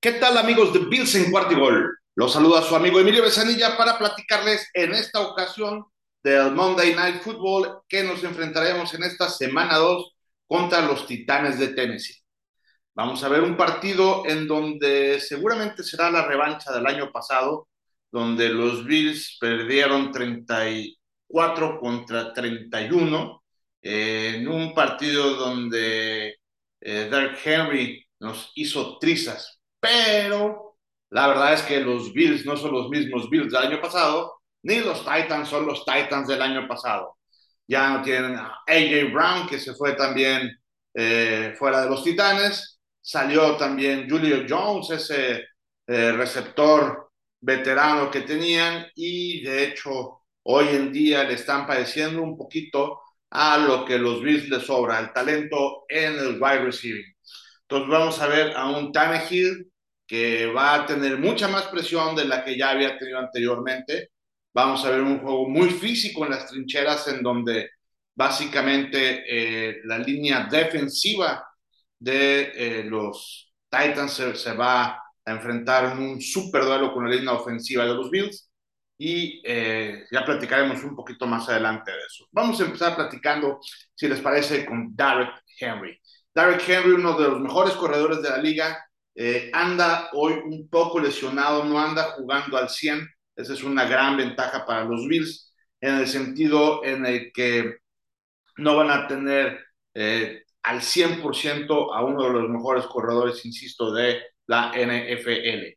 ¿Qué tal amigos de Bills en Cuartigol? Los saluda su amigo Emilio Besanilla para platicarles en esta ocasión del Monday Night Football que nos enfrentaremos en esta semana 2 contra los Titanes de Tennessee. Vamos a ver un partido en donde seguramente será la revancha del año pasado, donde los Bills perdieron 34 contra 31, eh, en un partido donde eh, Derek Henry nos hizo trizas pero la verdad es que los Bills no son los mismos Bills del año pasado, ni los Titans son los Titans del año pasado. Ya no tienen a AJ Brown, que se fue también eh, fuera de los Titanes. Salió también Julio Jones, ese eh, receptor veterano que tenían, y de hecho hoy en día le están padeciendo un poquito a lo que los Bills les sobra, el talento en el wide receiving. Entonces vamos a ver a un Tannehill que va a tener mucha más presión de la que ya había tenido anteriormente. Vamos a ver un juego muy físico en las trincheras en donde básicamente eh, la línea defensiva de eh, los Titans se, va a enfrentar en un super duelo con la línea ofensiva de los Bills y eh, ya platicaremos un poquito más adelante de eso. Vamos a empezar platicando, si les parece, con Derek Henry. Derek Henry, uno de los mejores corredores de la liga, eh, anda hoy un poco lesionado, no anda jugando al 100. Esa es una gran ventaja para los Bills, en el sentido en el que no van a tener eh, al 100% a uno de los mejores corredores, insisto, de la NFL.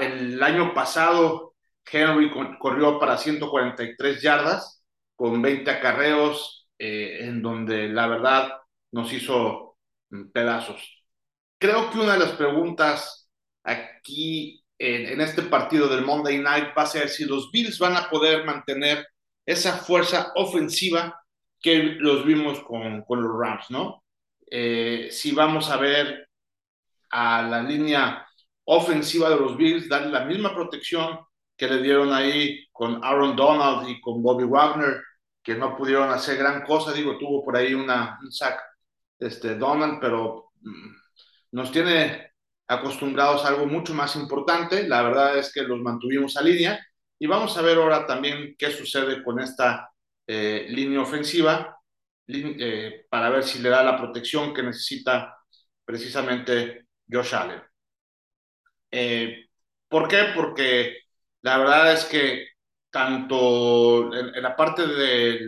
el año pasado, Henry corrió para 143 yardas con 20 acarreos, eh, en donde la verdad nos hizo mm, pedazos creo que una de las preguntas aquí en, este partido del Monday Night va a ser si los Bills van a poder mantener esa fuerza ofensiva que los vimos con, con los Rams, ¿no? Eh, si vamos a ver a la línea ofensiva de los Bills darle la misma protección que le dieron ahí con Aaron Donald y con Bobby Wagner, que no pudieron hacer gran cosa, digo, tuvo por ahí una, un sack este, Donald, pero mm, nos tiene acostumbrados a algo mucho más importante. La verdad es que los mantuvimos a línea y vamos a ver ahora también qué sucede con esta eh, línea ofensiva eh, para ver si le da la protección que necesita precisamente Josh Allen. Eh, ¿Por qué? Porque la verdad es que tanto en la parte de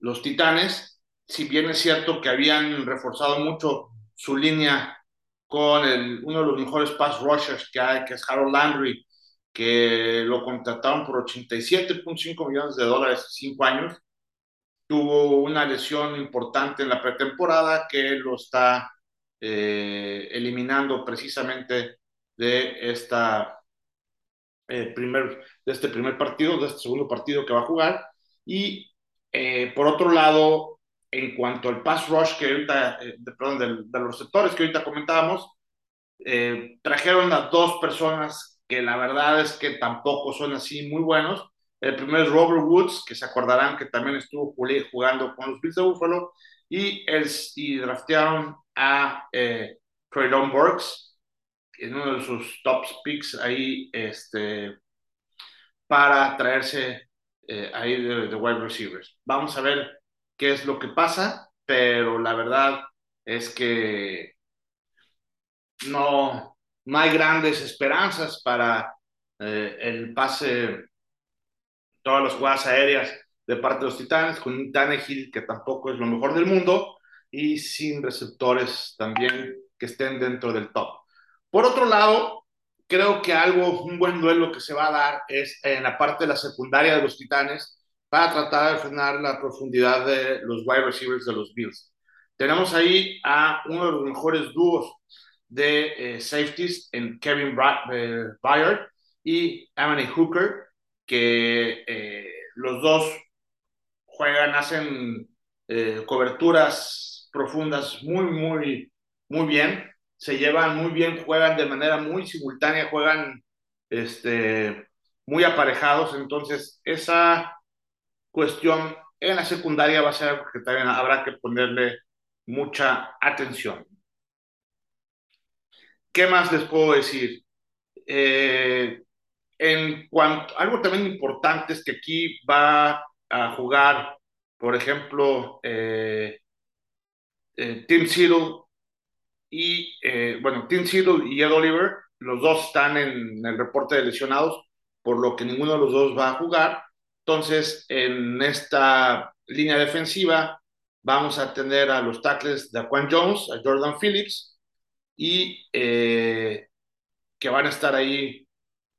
los Titanes, si bien es cierto que habían reforzado mucho su línea con el, uno de los mejores pass rushers que hay, que es Harold Landry, que lo contrataron por 87.5 millones de dólares cinco años. Tuvo una lesión importante en la pretemporada que lo está eh, eliminando precisamente de, esta, eh, primer, de este primer partido, de este segundo partido que va a jugar. Y eh, por otro lado, en cuanto al pass rush que ahorita, eh, de, los receptores que ahorita comentábamos, eh, trajeron a dos personas que la verdad es que tampoco son así muy buenos. El primero es Robert Woods, que se acordarán que también estuvo jugando con los Bills de Buffalo, y, el, y draftearon a eh, Traylon Burks, en uno de sus top picks ahí, este, para traerse eh, ahí de wide receivers. Vamos a ver qué es lo que pasa, pero la verdad es que no, no hay grandes esperanzas para eh, el pase, todas las jugadas aéreas de parte de los Titanes, con un Tannehill que tampoco es lo mejor del mundo y sin receptores también que estén dentro del top. Por otro lado, creo que algo, un buen duelo que se va a dar es en la parte de la secundaria de los Titanes, para tratar de frenar la profundidad de los wide receivers de los Bills. Tenemos ahí a uno de los mejores dúos de eh, safeties en Kevin eh, Byard y Amani Hooker, que eh, los dos juegan, hacen coberturas profundas muy, muy, muy bien, se llevan muy bien, juegan de manera muy simultánea, juegan este, muy aparejados, entonces esa cuestión en la secundaria va a ser que también habrá que ponerle mucha atención. ¿Qué más les puedo decir? Eh, en cuanto, algo también importante es que aquí va a jugar, por ejemplo, eh, eh, Tim Seedle y, bueno, Tim Seedle y Ed Oliver, los dos están en el reporte de lesionados, por lo que ninguno de los dos va a jugar. Entonces, en esta línea defensiva vamos a tener a los tackles de Juan Jones, a Jordan Phillips, y eh, que van a estar ahí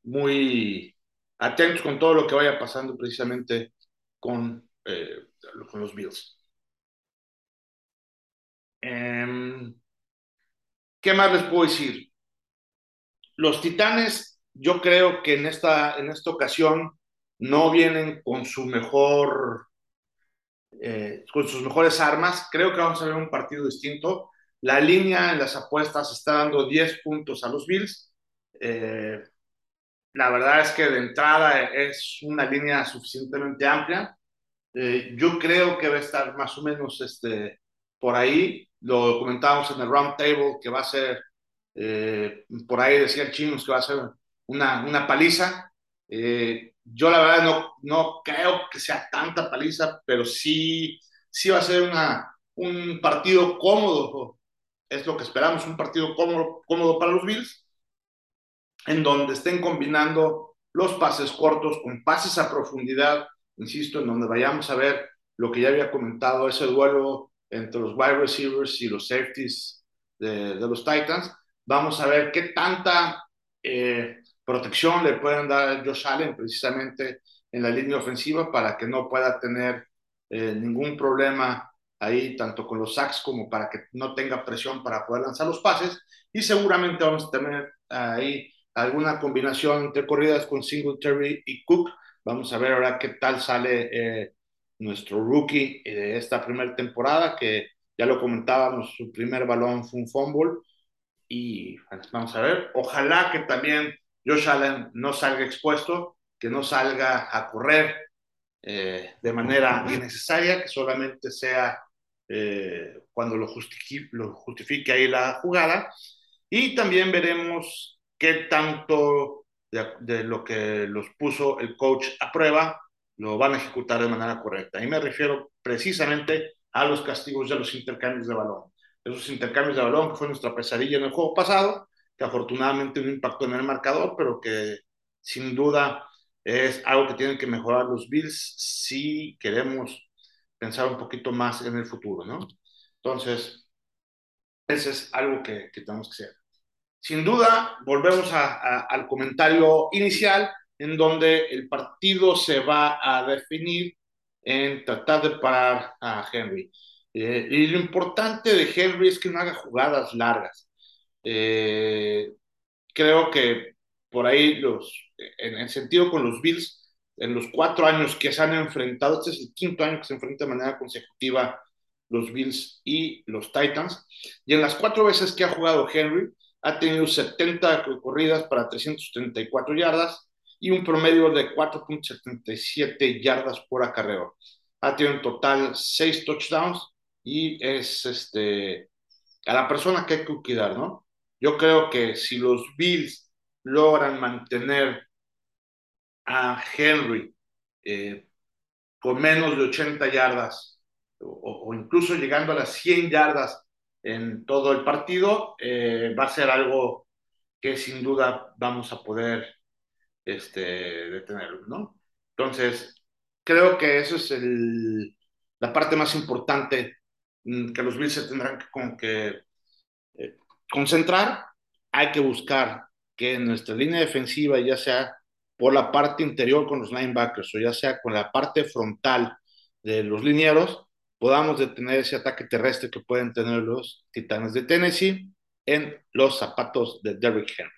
muy atentos con todo lo que vaya pasando precisamente con, eh, los Bills. Eh, ¿Qué más les puedo decir? Los Titanes, yo creo que en esta, en esta ocasión no vienen con su mejor, eh, con sus mejores armas. Creo que vamos a ver un partido distinto. La línea en las apuestas está dando 10 puntos a los Bills. Eh, la verdad es que de entrada es una línea suficientemente amplia. Eh, yo creo que va a estar más o menos este, por ahí. Lo comentábamos en el round table que va a ser, por ahí decía Chinos que va a ser una, una paliza. Yo la verdad no, no creo que sea tanta paliza, pero sí, sí va a ser una, un partido cómodo. Es lo que esperamos, un partido cómodo, cómodo para los Bills, en donde estén combinando los pases cortos con pases a profundidad, insisto, en donde vayamos a ver lo que ya había comentado, ese duelo entre los wide receivers y los safeties de, de los Titans. Vamos a ver qué tanta eh, protección le pueden dar a Josh Allen precisamente en la línea ofensiva para que no pueda tener eh, ningún problema ahí, tanto con los sacks como para que no tenga presión para poder lanzar los pases. Y seguramente vamos a tener ahí alguna combinación entre corridas con Singletary y Cook. Vamos a ver ahora qué tal sale eh, nuestro rookie de esta primera temporada, que ya lo comentábamos, su primer balón fue un fumble. Y vamos a ver, ojalá que también Josh Allen no salga expuesto, que no salga a correr eh, de manera innecesaria, que solamente sea eh, cuando lo justifique, lo justifique ahí la jugada. Y también veremos qué tanto de, de, lo que los puso el coach a prueba lo van a ejecutar de manera correcta. Y me refiero precisamente a los castigos de los intercambios de balón. Esos intercambios de balón que fue nuestra pesadilla en el juego pasado, que afortunadamente no impactó en el marcador, pero que sin duda es algo que tienen que mejorar los Bills si queremos pensar un poquito más en el futuro, ¿no? Entonces, ese es algo que, que tenemos que hacer. Sin duda, volvemos a, a, al comentario inicial en donde el partido se va a definir en tratar de parar a Henry. Eh, y lo importante de Henry es que no haga jugadas largas. Eh, creo que por ahí los, en el sentido con los Bills, en los cuatro años que se han enfrentado, este es el quinto año que se enfrenta de manera consecutiva los Bills y los Titans, y en las cuatro veces que ha jugado Henry, ha tenido 70 corridas para 334 yardas, y un promedio de 4.77 yardas por acarreo. Ha tenido en total 6 touchdowns y es este, a la persona que hay que cuidar, ¿no? Yo creo que si los Bills logran mantener a Henry eh, con menos de 80 yardas o, incluso llegando a las 100 yardas en todo el partido, eh, va a ser algo que sin duda vamos a poder este, detenerlo, ¿no? Entonces, creo que eso es el, la parte más importante mm, que los Bills se tendrán que, como que eh, concentrar. Hay que buscar que en nuestra línea defensiva, ya sea por la parte interior con los linebackers o ya sea con la parte frontal de los linieros, podamos detener ese ataque terrestre que pueden tener los Titanes de Tennessee en los zapatos de Derrick Henry.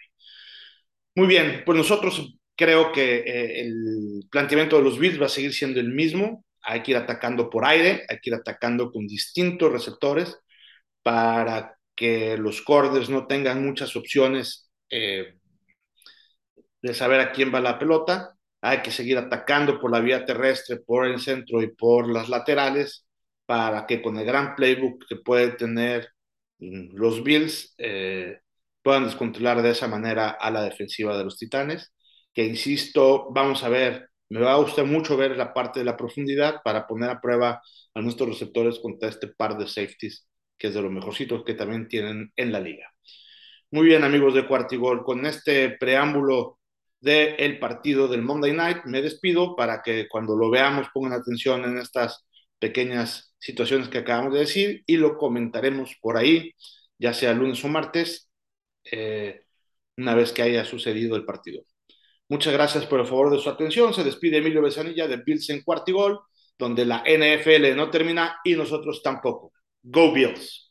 Muy bien, pues nosotros creo que eh, el planteamiento de los Bills va a seguir siendo el mismo. Hay que ir atacando por aire, hay que ir atacando con distintos receptores para que los cordes no tengan muchas opciones eh, de saber a quién va la pelota. Hay que seguir atacando por la vía terrestre, por el centro y por las laterales para que con el gran playbook que pueden tener mm, los Bills eh, puedan descontrolar de esa manera a la defensiva de los Titanes, que insisto, vamos a ver, me va a gustar mucho ver la parte de la profundidad para poner a prueba a nuestros receptores contra este par de safeties, que es de los mejorcitos que también tienen en la liga. Muy bien, amigos de Cuartigol, con este preámbulo del el partido del Monday Night, me despido para que cuando lo veamos pongan atención en estas pequeñas situaciones que acabamos de decir y lo comentaremos por ahí, ya sea lunes o martes, eh, una vez que haya sucedido el partido. Muchas gracias por el favor de su atención. Se despide Emilio Besanilla de Bills en Cuartigol, donde la NFL no termina y nosotros tampoco. Go Bills.